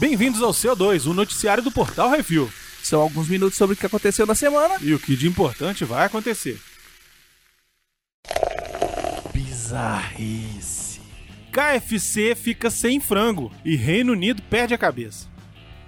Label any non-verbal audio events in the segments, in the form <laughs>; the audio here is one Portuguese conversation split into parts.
Bem-vindos ao CO2, o noticiário do Portal Review. São alguns minutos sobre o que aconteceu na semana. E o que de importante vai acontecer. Bizarrice. KFC fica sem frango e Reino Unido perde a cabeça.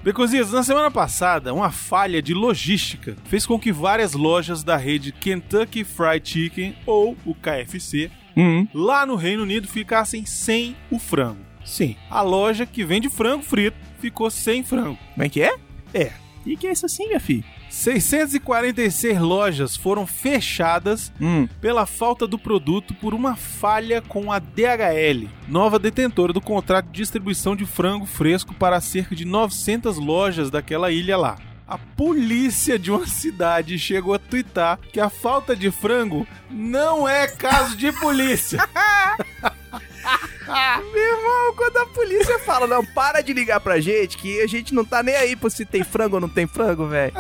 Beconzitos, na semana passada, uma falha de logística fez com que várias lojas da rede Kentucky Fried Chicken, ou o KFC, Hum. lá no Reino Unido ficassem sem o frango. Sim, a loja que vende frango frito ficou sem frango. Como é que é? É. E que é isso assim, minha filha? 646 lojas foram fechadas Hum. pela falta do produto por uma falha com a DHL, nova detentora do contrato de distribuição de frango fresco para cerca de 900 lojas daquela ilha lá. A polícia de uma <laughs> cidade chegou a twittar que a falta de frango não é caso de polícia. <laughs> Meu irmão, quando a polícia fala, não, para de ligar pra gente, que a gente não tá nem aí por se tem frango ou não tem frango, velho.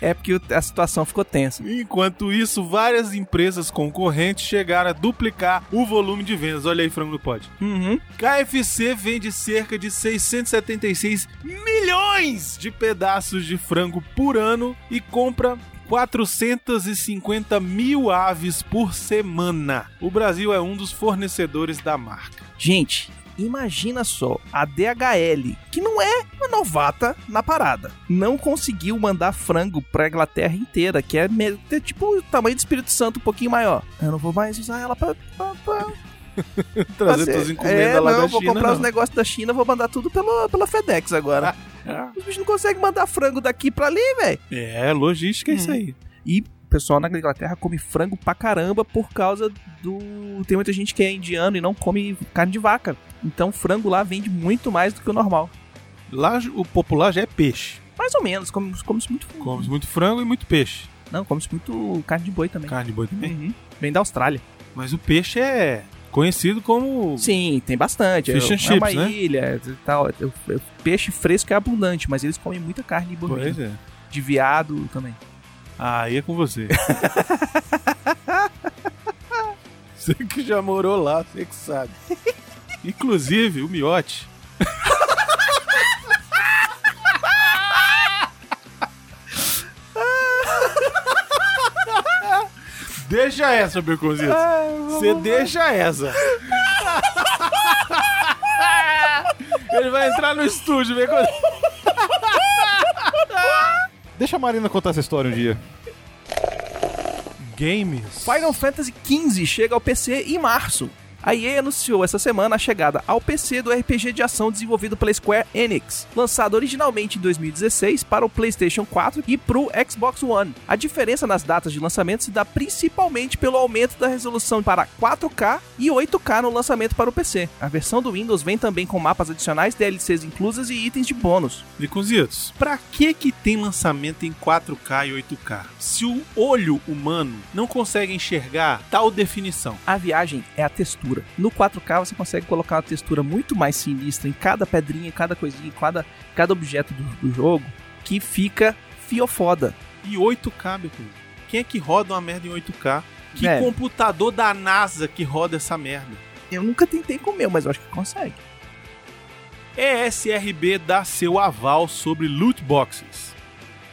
É porque a situação ficou tensa. Enquanto isso, várias empresas concorrentes chegaram a duplicar o volume de vendas. Olha aí, frango no pod. Uhum. KFC vende cerca de 676 milhões de pedaços de frango por ano e compra 450 mil aves por semana. O Brasil é um dos fornecedores da marca. Gente, imagina só, a DHL, que não é uma novata na parada, não conseguiu mandar frango pra Inglaterra inteira, que é, é tipo o tamanho do Espírito Santo um pouquinho maior. Eu não vou mais usar ela pra... pra, pra <laughs> Trazer tuas encomendas é, lá não, da vou China. comprar não. os negócios da China, vou mandar tudo pelo, pela FedEx agora. <laughs> Os bichos não conseguem mandar frango daqui pra ali, velho. É, logística é isso Hum. aí. E pessoal na Inglaterra come frango pra caramba por causa do. Tem muita gente que é indiano e não come carne de vaca. Então frango lá vende muito mais do que o normal. Lá o popular já é peixe. Mais ou menos, come- come-se muito. Come muito frango e muito peixe. Não, come-se muito carne de boi também. Carne de boi também. Uhum. Vem da Austrália. Mas o peixe é conhecido como Sim, tem bastante. Fish é, and é chips, uma né? ilha e tal. Peixe fresco é abundante, mas eles comem muita carne bovina. Pois é. De viado também. Aí é com você. <laughs> você que já morou lá, você que sabe. Inclusive, o miote. <laughs> deixa essa, Beconzito. Você deixa essa. <laughs> Ele vai entrar no estúdio, Beconzito. Deixa a Marina contar essa história um dia. Games. Final Fantasy XV chega ao PC em março. A EA anunciou essa semana a chegada ao PC do RPG de ação desenvolvido pela Square Enix, lançado originalmente em 2016 para o PlayStation 4 e para o Xbox One. A diferença nas datas de lançamento se dá principalmente pelo aumento da resolução para 4K e 8K no lançamento para o PC. A versão do Windows vem também com mapas adicionais, DLCs inclusas e itens de bônus. Biconzitos, pra que que tem lançamento em 4K e 8K? Se o olho humano não consegue enxergar tal definição. A viagem é a textura. No 4K você consegue colocar uma textura muito mais sinistra em cada pedrinha, em cada coisinha, em cada, cada objeto do, do jogo, que fica fiofoda. E 8K, Biconzito? Quem é que roda uma merda em 8K? Que É. computador da NASA que roda essa merda? Eu nunca tentei comer, mas eu acho que consegue. ESRB dá seu aval sobre loot boxes.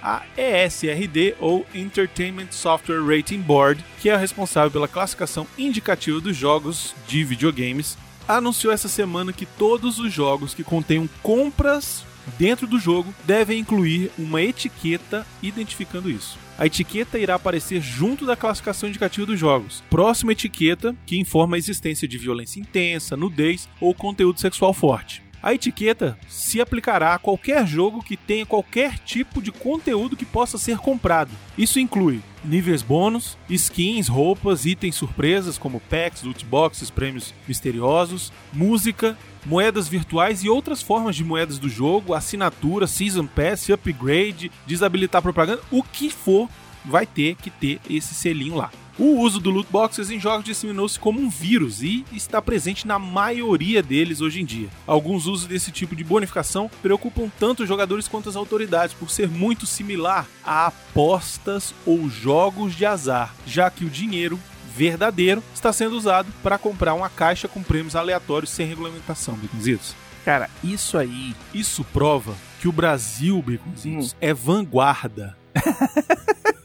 A ESRD, ou Entertainment Software Rating Board, que é a responsável pela classificação indicativa dos jogos de videogames, anunciou essa semana que todos os jogos que contenham compras dentro do jogo devem incluir uma etiqueta identificando isso. A etiqueta irá aparecer junto da classificação indicativa dos jogos. Próxima etiqueta que informa a existência de violência intensa, nudez ou conteúdo sexual forte. A etiqueta se aplicará a qualquer jogo que tenha qualquer tipo de conteúdo que possa ser comprado. Isso inclui níveis bônus, skins, roupas, itens surpresas como packs, loot boxes, prêmios misteriosos, música, moedas virtuais e outras formas de moedas do jogo, assinatura, season pass, upgrade, desabilitar propaganda, o que for, vai ter que ter esse selinho lá. O uso do loot boxes em jogos disseminou-se como um vírus e está presente na maioria deles hoje em dia. Alguns usos desse tipo de bonificação preocupam tanto os jogadores quanto as autoridades por ser muito similar a apostas ou jogos de azar, já que o dinheiro verdadeiro está sendo usado para comprar uma caixa com prêmios aleatórios sem regulamentação, Biconzitos. Cara, isso aí. Isso prova que o Brasil, Baconzitos, é vanguarda. <laughs>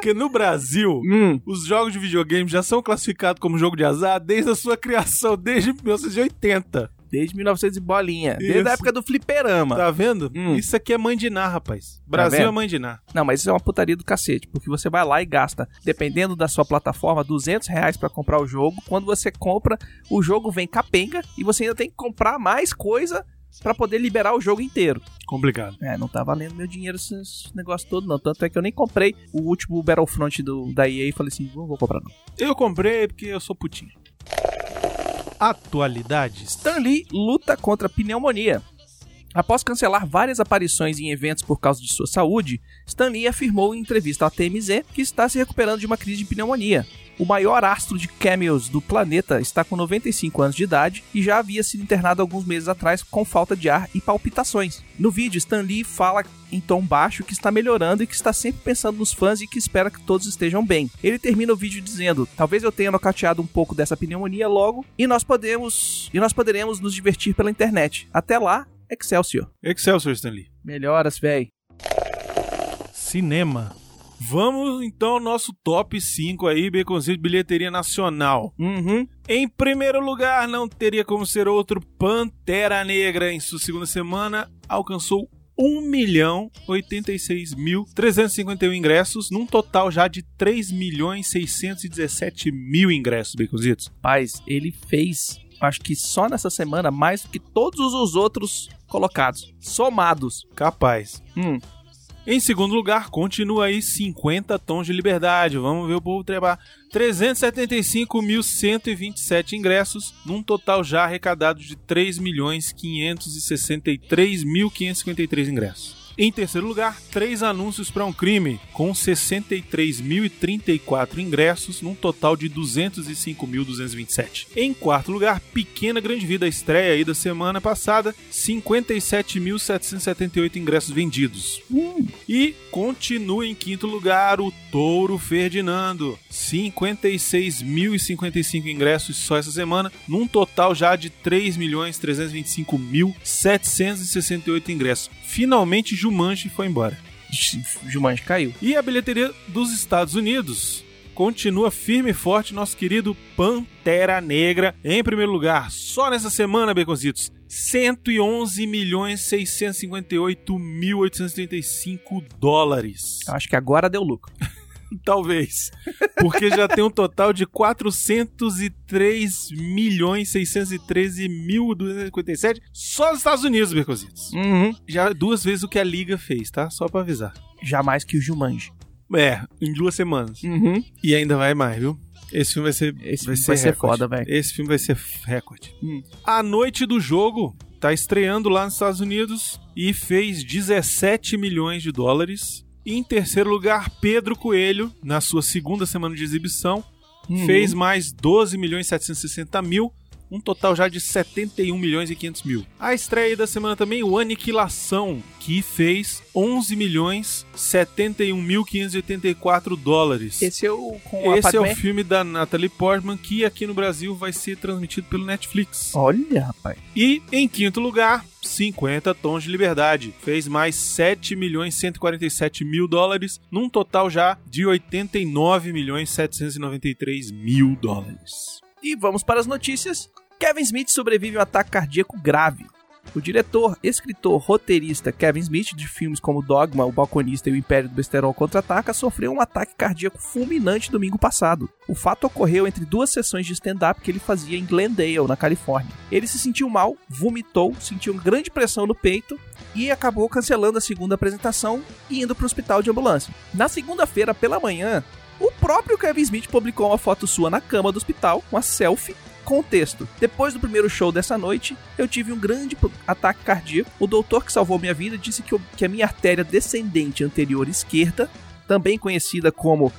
Porque no Brasil, Hum. os jogos de videogame já são classificados como jogo de azar desde a sua criação, desde 1980. Desde 1900 e bolinha. Desde Isso. a época do fliperama. Tá vendo? Hum. Isso aqui é mãe de nar, rapaz. Brasil vendo? é mãe de nar. Não, mas isso é uma putaria do cacete, porque você vai lá e gasta, dependendo da sua plataforma, 200 reais pra comprar o jogo. Quando você compra, o jogo vem capenga e você ainda tem que comprar mais coisa pra poder liberar o jogo inteiro. Complicado. É, não tá valendo meu dinheiro esse, negócio todo, não. Tanto é que eu nem comprei o último Battlefront do, da EA e falei assim, não vou comprar não. Eu comprei porque eu sou putinho. Atualidades. Stan Lee luta contra pneumonia. Após cancelar várias aparições em eventos por causa de sua saúde, Stan Lee afirmou em entrevista à TMZ que está se recuperando de uma crise de pneumonia. O maior astro de cameos do planeta está com 95 anos de idade e já havia sido internado alguns meses atrás com falta de ar e palpitações. No vídeo, Stan Lee fala em tom baixo que está melhorando e que está sempre pensando nos fãs e que espera que todos estejam bem. Ele termina o vídeo dizendo: "Talvez eu tenha nocauteado um pouco dessa pneumonia logo e nós podemos e nós poderemos nos divertir pela internet. Até lá, Excelsior. Excelsior, Stanley. Melhoras, véi. Cinema. Vamos então ao nosso top 5 aí, Baconzinho de bilheteria nacional. Uhum. Em primeiro lugar, não teria como ser outro, Pantera Negra, em sua segunda semana, alcançou 1.086.351 ingressos, num total já de 3.617.000 ingressos, Baconzitos. Paz, ele fez, acho que só nessa semana, mais do que todos os outros colocados, somados. Capaz. Hum. Em segundo lugar, continua aí 50 tons de liberdade. Vamos ver o povo trebar. 375.127 ingressos, num total já arrecadado de 3.563.553 ingressos. Em terceiro lugar, três anúncios para um crime, com 63.034 ingressos, num total de 205.227. Em quarto lugar, Pequena Grande Vida, a estreia aí da semana passada, 57.778 ingressos vendidos. E continua em quinto lugar o Touro Ferdinando, 56.055 ingressos só essa semana, num total já de 3.325.768 ingressos. Finalmente Jumanji foi embora. Jumanji caiu. E a bilheteria dos Estados Unidos continua firme e forte nosso querido Pantera Negra em primeiro lugar. Só nessa semana, Beconzitos, 111 milhões 658 mil 835 dólares. Acho que agora deu lucro. <laughs> <laughs> Talvez. Porque já tem um total de 403 milhões 613 mil 257 só nos Estados Unidos, Beconzitos. Uhum. Já duas vezes o que a Liga fez, tá? Só pra avisar. Jamais que o Jumanji. É, em duas semanas. Uhum. E ainda vai mais, viu? Esse filme vai ser, Esse vai ser recorde. foda, velho. Esse filme vai ser recorde. Hum. A noite do jogo tá estreando lá nos Estados Unidos e fez 17 milhões de dólares. E em terceiro lugar, Pedro Coelho, na sua segunda semana de exibição, Uhum. fez mais 12 milhões 760 mil, um total já de 71 milhões e 500 mil. A estreia da semana também, o Aniquilação, que fez 11 milhões 71 mil 584 dólares. Esse é o com Esse é o filme da Natalie Portman que aqui no Brasil vai ser transmitido pelo Netflix. Olha, rapaz. E em quinto lugar, 50 Tons de Liberdade. Fez mais 7 milhões 147 mil dólares, num total já de 89 milhões 793 mil dólares. E vamos para as notícias. Kevin Smith sobrevive a um ataque cardíaco grave. O diretor, escritor, roteirista Kevin Smith, de filmes como Dogma, O Balconista e O Império do Besterol Contra-Ataca, sofreu um ataque cardíaco fulminante domingo passado. O fato ocorreu entre duas sessões de stand-up que ele fazia em Glendale, na Califórnia. Ele se sentiu mal, vomitou, sentiu grande pressão no peito e acabou cancelando a segunda apresentação e indo para o hospital de ambulância. Na segunda-feira, pela manhã, o próprio Kevin Smith publicou uma foto sua na cama do hospital, uma selfie, com texto: Depois do primeiro show dessa noite, eu tive um grande ataque cardíaco. O doutor que salvou minha vida disse que, eu- que a minha artéria descendente anterior esquerda, também conhecida como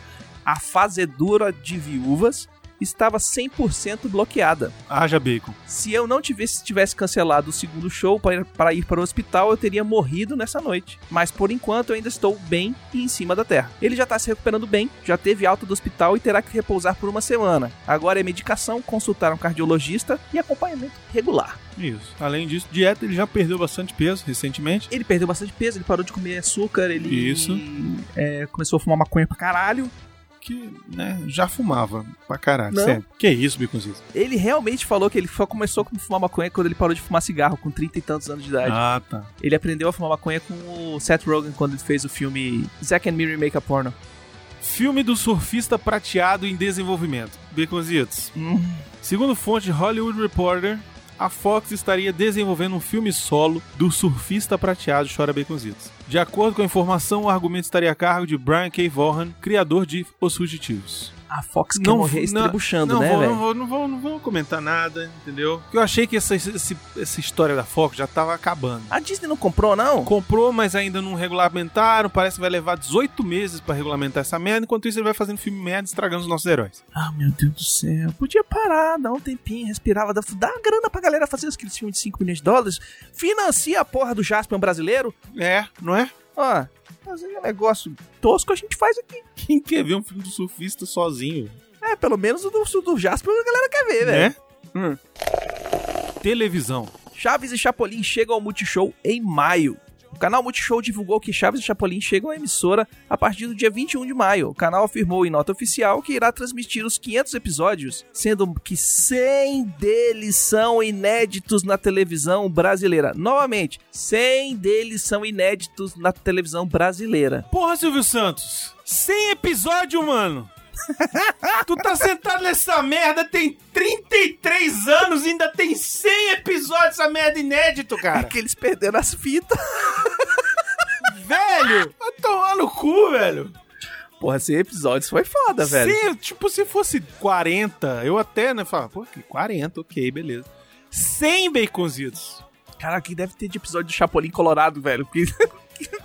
a fazedura de viúvas, estava 100% bloqueada. Haja bacon. Se eu não tivesse, tivesse cancelado o segundo show para ir, para o hospital, eu teria morrido nessa noite. Mas por enquanto eu ainda estou bem e em cima da terra. Ele já está se recuperando bem, já teve alta do hospital e terá que repousar por uma semana. Agora é medicação, consultar um cardiologista e acompanhamento regular. Isso. Além disso, dieta, ele já perdeu bastante peso recentemente. Ele perdeu bastante peso, ele parou de comer açúcar, ele Isso. é, começou a fumar maconha pra caralho. Que, né, já fumava pra caralho, Não. sempre. Que isso, Biconzito? Ele realmente falou que ele só começou a fumar maconha quando ele parou de fumar cigarro, com 30 e tantos anos de idade. Ah, tá. Ele aprendeu a fumar maconha com o Seth Rogen quando ele fez o filme Zack and Miri Make a Porno. Filme do surfista prateado em desenvolvimento. Baconzitos. Hum, Segundo fonte Hollywood Reporter, a Fox estaria desenvolvendo um filme solo do surfista prateado Chora Baconzitos. De acordo com a informação, o argumento estaria a cargo de Brian K. Vaughan, criador de Os Fugitivos. A Fox quer morrer estrebuchando, não né, velho? não, vou, não, vou, não vou comentar nada, entendeu? Porque eu achei que essa, esse- essa história da Fox já tava acabando. A Disney não comprou, não? Comprou, mas ainda não regulamentaram. Parece que vai levar 18 meses pra regulamentar essa merda. Enquanto isso, ele vai fazendo filme merda estragando os nossos heróis. Ah, meu Deus do céu. Podia parar, dar um tempinho, respirava, dar, dar uma grana pra galera fazer aqueles filmes de 5 milhões de dólares. Financia a porra do Jasper brasileiro. É, não é? Ó, fazer um negócio tosco a gente faz aqui. <laughs> Quem quer ver um filme do surfista sozinho? É, pelo menos o do, do Jasper a galera quer ver, velho. Né? Hum. Televisão. Chaves e Chapolin chegam ao Multishow em maio. O canal Multishow divulgou que Chaves e Chapolin chegam à emissora a partir do dia 21 de maio. O canal afirmou em nota oficial que irá transmitir os 500 episódios, sendo que 100 deles são inéditos na televisão brasileira. Novamente, 100 deles são inéditos na televisão brasileira. Porra, Silvio Santos. 100 episódio, mano. Tu tá sentado nessa merda tem 33 anos e ainda tem 100 episódios essa merda inédito, É cara. que eles perderam as fitas. velho, vai tomar no cu, velho. Porra, 100 episódios foi foda, velho. Se, tipo, se fosse 40, eu até, né, falava, pô, que 40, ok, beleza. 100 baconzitos. Cara, que deve ter de episódio do Chapolin Colorado, velho. Porque,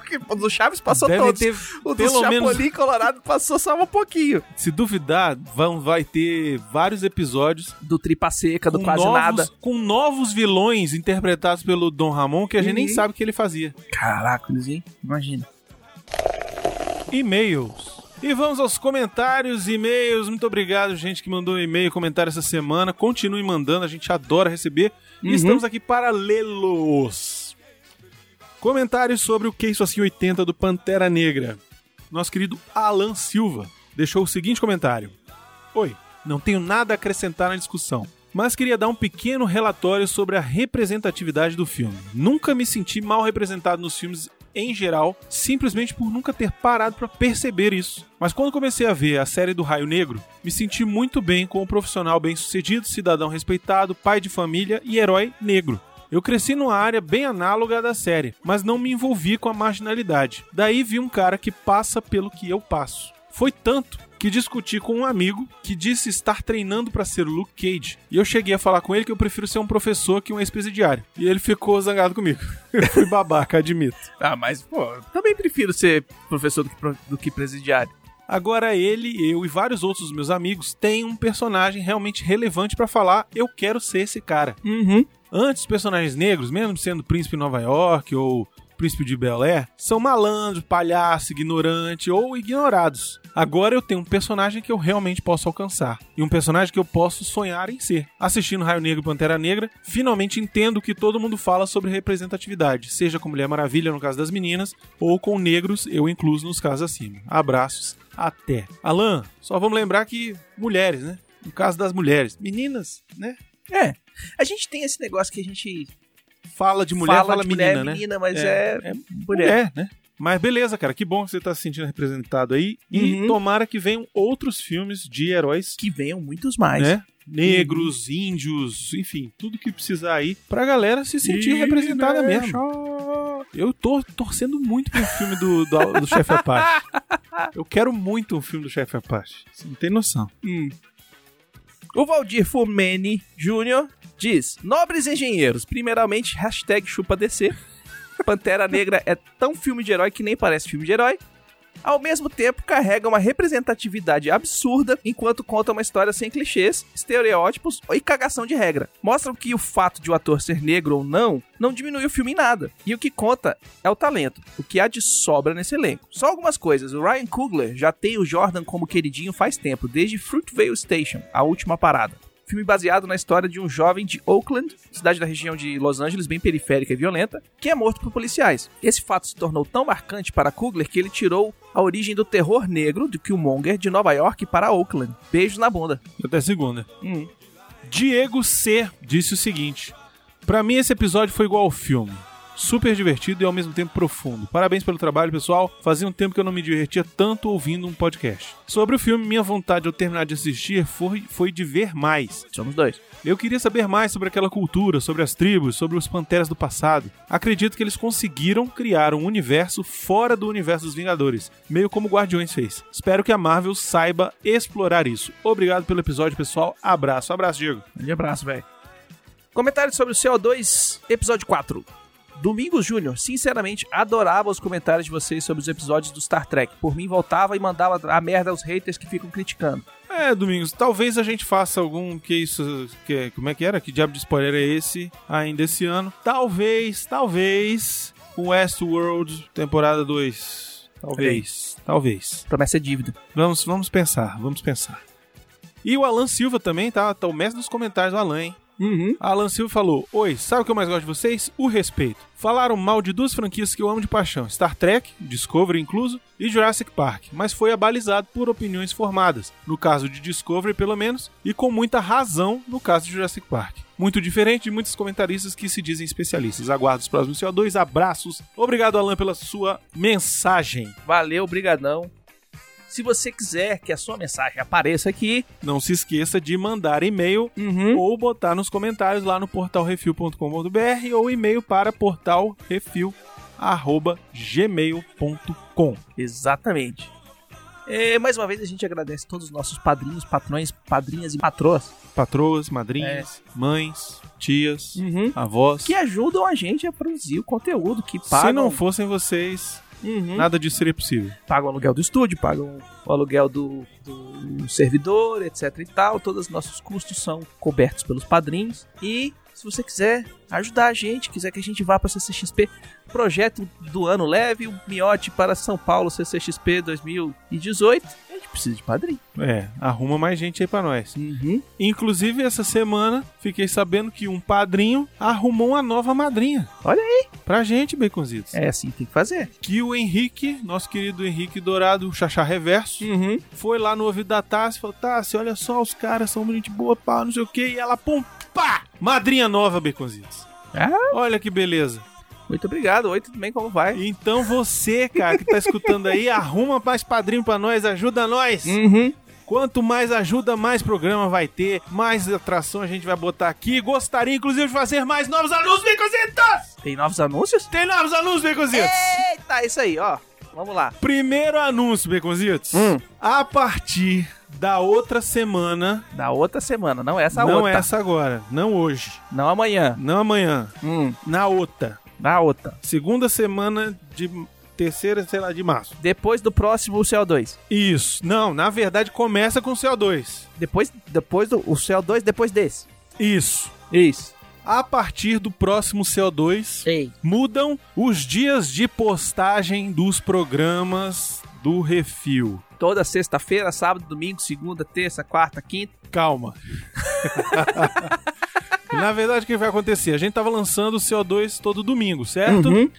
porque o do Chaves passou Deve todos. ter, o do Chapolin menos, Colorado passou só um pouquinho. se duvidar, vão, vai ter vários episódios Do Tripa Seca, do com Quase novos, Nada. com novos vilões interpretados pelo Dom Ramon que a gente nem sabe o que ele fazia. Caraca, hein? Imagina. E-mails. E vamos aos comentários, e-mails. Muito obrigado, gente, que mandou um e-mail, comentário essa semana. Continue mandando, a gente adora receber. Uhum. E estamos aqui para lê-los. Comentários sobre o Que Isso Assim 80 do Pantera Negra. Nosso querido Alan Silva deixou o seguinte comentário. Oi, não tenho nada a acrescentar na discussão, mas queria dar um pequeno relatório sobre a representatividade do filme. Nunca me senti mal representado nos filmes em geral, simplesmente por nunca ter parado para perceber isso. Mas quando comecei a ver a série do Raio Negro, me senti muito bem com um profissional bem-sucedido, cidadão respeitado, pai de família e herói negro. Eu cresci numa área bem análoga à da série, mas não me envolvi com a marginalidade. Daí vi um cara que passa pelo que eu passo. Foi tanto que discuti com um amigo que disse estar treinando para ser o Luke Cage. E eu cheguei a falar com ele que eu prefiro ser um professor que um ex-presidiário. E ele ficou zangado comigo. <laughs> Eu fui babaca, admito. Ah, mas, pô, também prefiro ser professor do que, do que presidiário. Agora ele, eu e vários outros meus amigos têm um personagem realmente relevante para falar, eu quero ser esse cara. Uhum. Antes, os personagens negros, mesmo sendo Príncipe Nova York ou Príncipe de Bel Air, são malandros, palhaço, ignorante ou ignorados. Agora eu tenho um personagem que eu realmente posso alcançar. E um personagem que eu posso sonhar em ser. Assistindo Raio Negro e Pantera Negra, finalmente entendo o que todo mundo fala sobre representatividade, seja com Mulher Maravilha no caso das meninas, ou com negros, eu incluso nos casos acima. Abraços, até. Alan, só vamos lembrar que mulheres, né? No caso das mulheres. Meninas, né? É. A gente tem esse negócio que a gente Fala de mulher, fala, de menina, mulher, né? menina, mas É, é, é mulher. É, né? Mas beleza, cara. Que bom que você tá se sentindo representado aí. E Uhum. tomara que venham outros filmes de heróis, Que venham muitos mais. né? Negros, índios, enfim, tudo que precisar aí pra galera se sentir E representada deixa- mesmo. Eu tô torcendo muito pro filme do, do, do Chefe Apache. <laughs> Eu quero muito um filme do Chefe Apache. Você não tem noção. Hum. O Valdir Fumeni Jr. diz: Nobres engenheiros, primeiramente, hashtag chupa DC. Pantera Negra é tão filme de herói que nem parece filme de herói. Ao mesmo tempo carrega uma representatividade absurda enquanto conta uma história sem clichês, estereótipos e cagação de regra. Mostram que o fato de o ator ser negro ou não não diminui o filme em nada. E o que conta é o talento, o que há de sobra nesse elenco. Só algumas coisas. O Ryan Coogler já tem o Jordan como queridinho faz tempo, desde Fruitvale Station, a última parada filme baseado na história de um jovem de Oakland, cidade da região de Los Angeles, bem periférica e violenta, que é morto por policiais. Esse fato se tornou tão marcante para Kugler que ele tirou a origem do terror negro de Killmonger de Nova York para Oakland. Beijos na bunda. Até segunda. Hum. Diego C disse o seguinte: Pra mim esse episódio foi igual ao filme super divertido e ao mesmo tempo profundo. Parabéns pelo trabalho, pessoal. Fazia um tempo que eu não me divertia tanto ouvindo um podcast. Sobre o filme, minha vontade ao terminar de assistir foi, foi de ver mais. Somos dois. Eu queria saber mais sobre aquela cultura, sobre as tribos, sobre os panteras do passado. Acredito que eles conseguiram criar um universo fora do universo dos Vingadores, meio como Guardiões fez. Espero que a Marvel saiba explorar isso. Obrigado pelo episódio, pessoal. Abraço, abraço, Diego. Grande abraço, velho. Comentário sobre o CO2, episódio 4. Domingos Júnior, sinceramente, adorava os comentários de vocês sobre os episódios do Star Trek. Por mim, voltava e mandava a merda aos haters que ficam criticando. É, Domingos, talvez a gente faça algum que isso, que como é que era? Que diabo de spoiler é esse ainda esse ano? Talvez, talvez o Westworld temporada 2. Talvez, talvez. Promessa é dívida. Vamos, vamos pensar, vamos pensar. E o Alan Silva também, tá? Tá o mestre dos comentários, o Alan, hein? Uhum. Alan Silva falou: Oi, sabe o que eu mais gosto de vocês? O respeito. Falaram mal de duas franquias que eu amo de paixão: Star Trek, Discovery incluso, e Jurassic Park, mas foi abalizado por opiniões formadas, no caso de Discovery pelo menos, e com muita razão no caso de Jurassic Park. Muito diferente de muitos comentaristas que se dizem especialistas. Aguardo os próximos CO2. Abraços. Obrigado, Alan, pela sua mensagem. Valeu, brigadão. Se você quiser que a sua mensagem apareça aqui, Não se esqueça de mandar e-mail uhum. ou botar nos comentários lá no portalrefil.com.br ou e-mail para portalrefil@gmail.com. exatamente. É, mais uma vez a gente agradece todos os nossos padrinhos, patrões, padrinhas e patroas Patroas, madrinhas, mães, tias, uhum. avós. que ajudam a gente a produzir o conteúdo, que pagam, Se não fossem vocês, Uhum. nada disso seria possível. pagam o aluguel do estúdio, pagam o aluguel do, do servidor, etc e tal. Todos os nossos custos são cobertos pelos padrinhos. E se você quiser ajudar a gente, quiser que a gente vá para a CCXP, projeto do ano leve, o Miote para São Paulo CCXP 2018, a gente precisa de padrinho. É, arruma mais gente aí pra nós. Uhum. Inclusive, essa semana, fiquei sabendo que um padrinho arrumou uma nova madrinha. Olha aí. Pra gente, Baconzitos. É assim que tem que fazer. Que o Henrique, nosso querido Henrique Dourado, o Xaxá Reverso, Uhum. foi lá no ouvido da Tassi e falou: Tassi, olha só, os caras são gente boa, pá, não sei o que. E ela, pum, pá! Madrinha nova, Baconzitos. Ah, Olha que beleza. Muito obrigado. Oi, tudo bem? Como vai? Então você, cara, que tá escutando aí, <laughs> arruma mais padrinho pra nós, ajuda nós. Uhum. Quanto mais ajuda, mais programa vai ter, mais atração a gente vai botar aqui. Gostaria, inclusive, de fazer mais novos anúncios, Bicositos! Tem novos anúncios? Tem novos anúncios, Bicositos! Eita, isso aí, ó. Vamos lá. Primeiro anúncio, Bicositos. Hum. A partir da outra semana, Da outra semana, não essa não outra. essa agora, não hoje, Não amanhã. não amanhã, Hum. na outra. Na outra. Segunda semana de terceira, sei lá, de março. Depois do próximo o CO2. Isso. Não, na verdade começa com CO2. Depois, depois do o CO2, depois desse. Isso. Isso. A partir do próximo CO2, Ei. mudam os dias de postagem dos programas do Refil. Toda sexta-feira, sábado, domingo, segunda, terça, quarta, quinta. Calma. <laughs> Na verdade, o que vai acontecer? A gente tava lançando o CO2 todo domingo, certo? Uhum.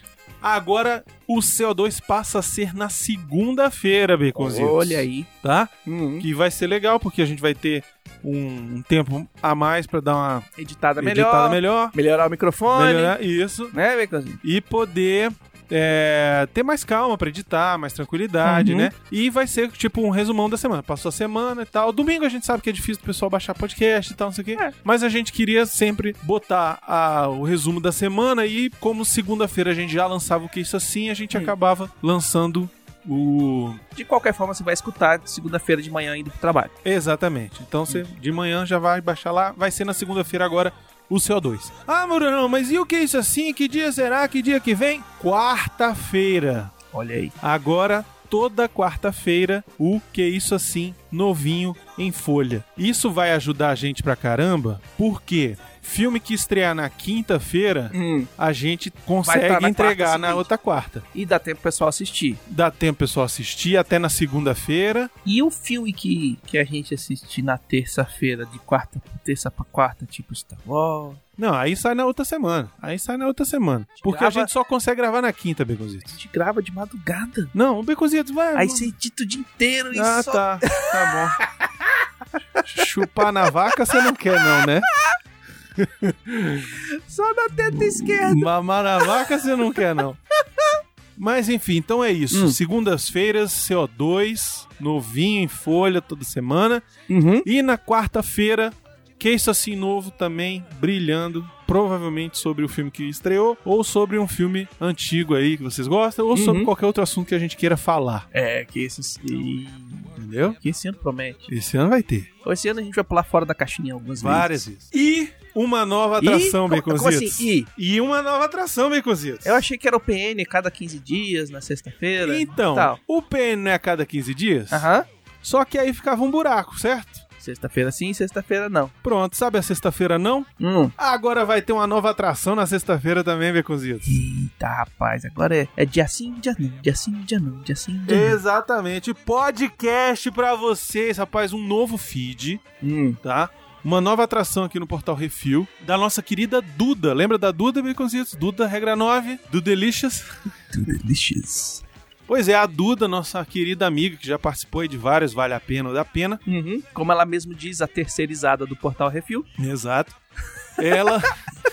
Agora o CO2 passa a ser na segunda-feira, Baconzitos. Olha aí. Tá? Uhum. Que vai ser legal, porque a gente vai ter um, um tempo a mais pra dar uma Editada melhor. editada melhor. Melhorar o microfone. Melhorar isso. Né, Baconzinho? e poder é, ter mais calma pra editar, mais tranquilidade, Uhum. né? E vai ser tipo um resumão da semana. Passou a semana e tal. Domingo a gente sabe que é difícil do pessoal baixar podcast e tal, não sei o quê. É. Mas a gente queria sempre botar a- o resumo da semana e como segunda-feira a gente já lançava o que isso assim, a gente Hum. acabava lançando o. De qualquer forma, você vai escutar segunda-feira de manhã indo pro trabalho. Exatamente. Então você de manhã já vai baixar lá. Vai ser na segunda-feira agora o CO2. Ah, Murano, mas e o que é isso assim? Que dia será? Que dia que vem? Quarta-feira. Olha aí. Agora, toda quarta-feira o Que Isso Assim novinho em folha. Isso vai ajudar a gente pra caramba, porque filme que estrear na quinta-feira, Hum. a gente consegue na entregar quarta na outra quarta. E dá tempo pro pessoal assistir. Dá tempo pessoal assistir até na segunda-feira. E o filme que, que a gente assistir na terça-feira, de quarta, terça pra quarta, tipo Star Wars. Não, aí sai na outra semana. Aí sai na outra semana. Porque grava- a gente só consegue gravar na quinta, A Beconzitos. gente grava de madrugada. Não, o Beconzitos vai. Aí você edita o dia inteiro e Ah, só... tá. Tá bom. <laughs> Chupar na vaca você não quer, não, né? <laughs> só na teta esquerda. Mamar na vaca você não quer, não. Mas enfim, então é isso. Hum. Segundas-feiras, CO2, novinho em folha toda semana. Uhum. E na quarta-feira, que isso assim novo também brilhando, provavelmente sobre o filme que estreou, ou sobre um filme antigo aí que vocês gostam, ou sobre Uhum. qualquer outro assunto que a gente queira falar. É, que esse, esse- Entendeu? que esse ano promete. Esse ano vai ter. Ou esse ano a gente vai pular fora da caixinha algumas Várias vezes. vezes. E uma nova atração, Baconzitos. assim? E? E uma nova atração, Baconzitos. Eu achei que era o PN cada 15 dias, na sexta-feira. Então, Tal. o PN não é a cada 15 dias? Aham. Só que aí ficava um buraco, certo? Sexta-feira sim, sexta-feira não. Pronto, sabe a sexta-feira não? Hum. Agora vai ter uma nova atração na sexta-feira também, Baconzitos. Eita, rapaz, agora é, é dia sim, dia não, dia sim, dia não, dia sim, dia não. Exatamente. Podcast pra vocês, rapaz, um novo feed, Hum. tá? Uma nova atração aqui no Portal Refil da nossa querida Duda. Lembra da Duda, Baconzitos? Duda, regra 9, do Delicious. <laughs> Too delicious. Pois é, a Duda, nossa querida amiga, que já participou aí de vários Vale a Pena ou da Pena. Uhum. Como ela mesmo diz, a terceirizada do Portal Refil. Exato. Ela. <laughs>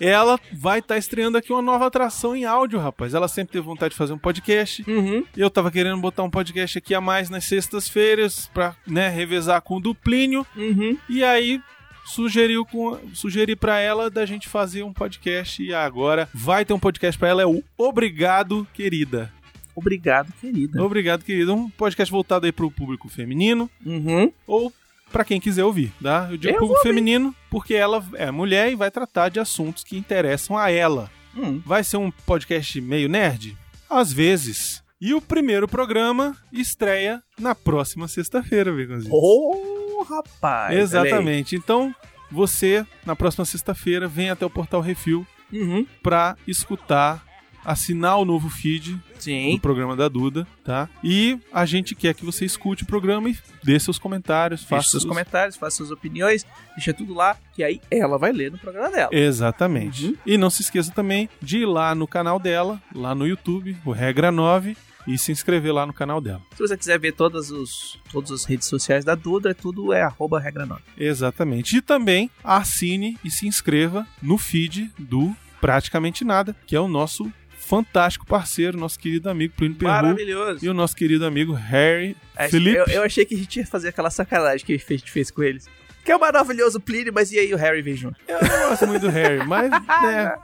ela vai estar estreando aqui uma nova atração em áudio, rapaz. Ela sempre teve vontade de fazer um podcast. Uhum. Eu tava querendo botar um podcast aqui a mais nas sextas-feiras pra, né, revezar com o Duplínio. Uhum. E aí sugeriu com sugeri para ela da gente fazer um podcast e agora vai ter um podcast pra ela é o Obrigado, querida. Obrigado, querida. Obrigado, querida. Um podcast voltado aí pro público feminino Uhum. ou pra quem quiser ouvir, tá? Eu digo Eu público feminino porque ela é mulher e vai tratar de assuntos que interessam a ela. Hum. Vai ser um podcast meio nerd? Às vezes. E o primeiro programa estreia na próxima sexta-feira, Veganzinho. Oh, rapaz. Exatamente. Então, você, na próxima sexta-feira, vem até o Portal Refil. Uhum. pra escutar, assinar o novo feed do Sim. programa da Duda, tá? E a gente quer que você escute o programa e dê seus comentários, Faça faça seus comentários, faça suas opiniões, deixa tudo lá, que aí ela vai ler no programa dela. Exatamente. Uhum. E não se esqueça também de ir lá no canal dela, lá no YouTube, o Regra 9, e se inscrever lá no canal dela. Se você quiser ver todas, os, todas as redes sociais da Duda, tudo é arroba regra 9. Exatamente. E também assine e se inscreva no feed do Praticamente Nada, que é o nosso fantástico parceiro, nosso querido amigo Plínio Perru Maravilhoso. e o nosso querido amigo Harry Acho- Felipe. Eu, eu achei que a gente ia fazer aquela sacanagem que a gente fez com eles. Que é o maravilhoso Plínio, mas e aí o Harry vem junto? Eu não gosto muito do Harry, mas né,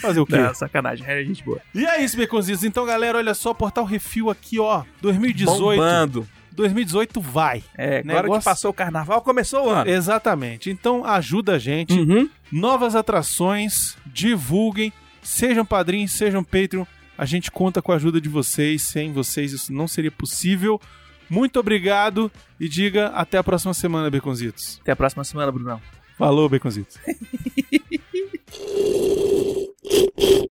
fazer o quê? Não, sacanagem, Harry é gente boa. E é isso, Beconzitos. Então, galera, olha só, Portal Refil aqui, ó, 2018. Bombando. 2018 vai. É, agora Negócio- que passou o carnaval, começou o ano. Exatamente. Então, ajuda a gente. Uhum. Novas atrações, divulguem, sejam padrinhos, sejam Patreon. A gente conta com a ajuda de vocês. Sem vocês isso não seria possível. Muito obrigado e diga até a próxima semana, Beconzitos. Até a próxima semana, Brunão. Falou, Beconzitos. <laughs>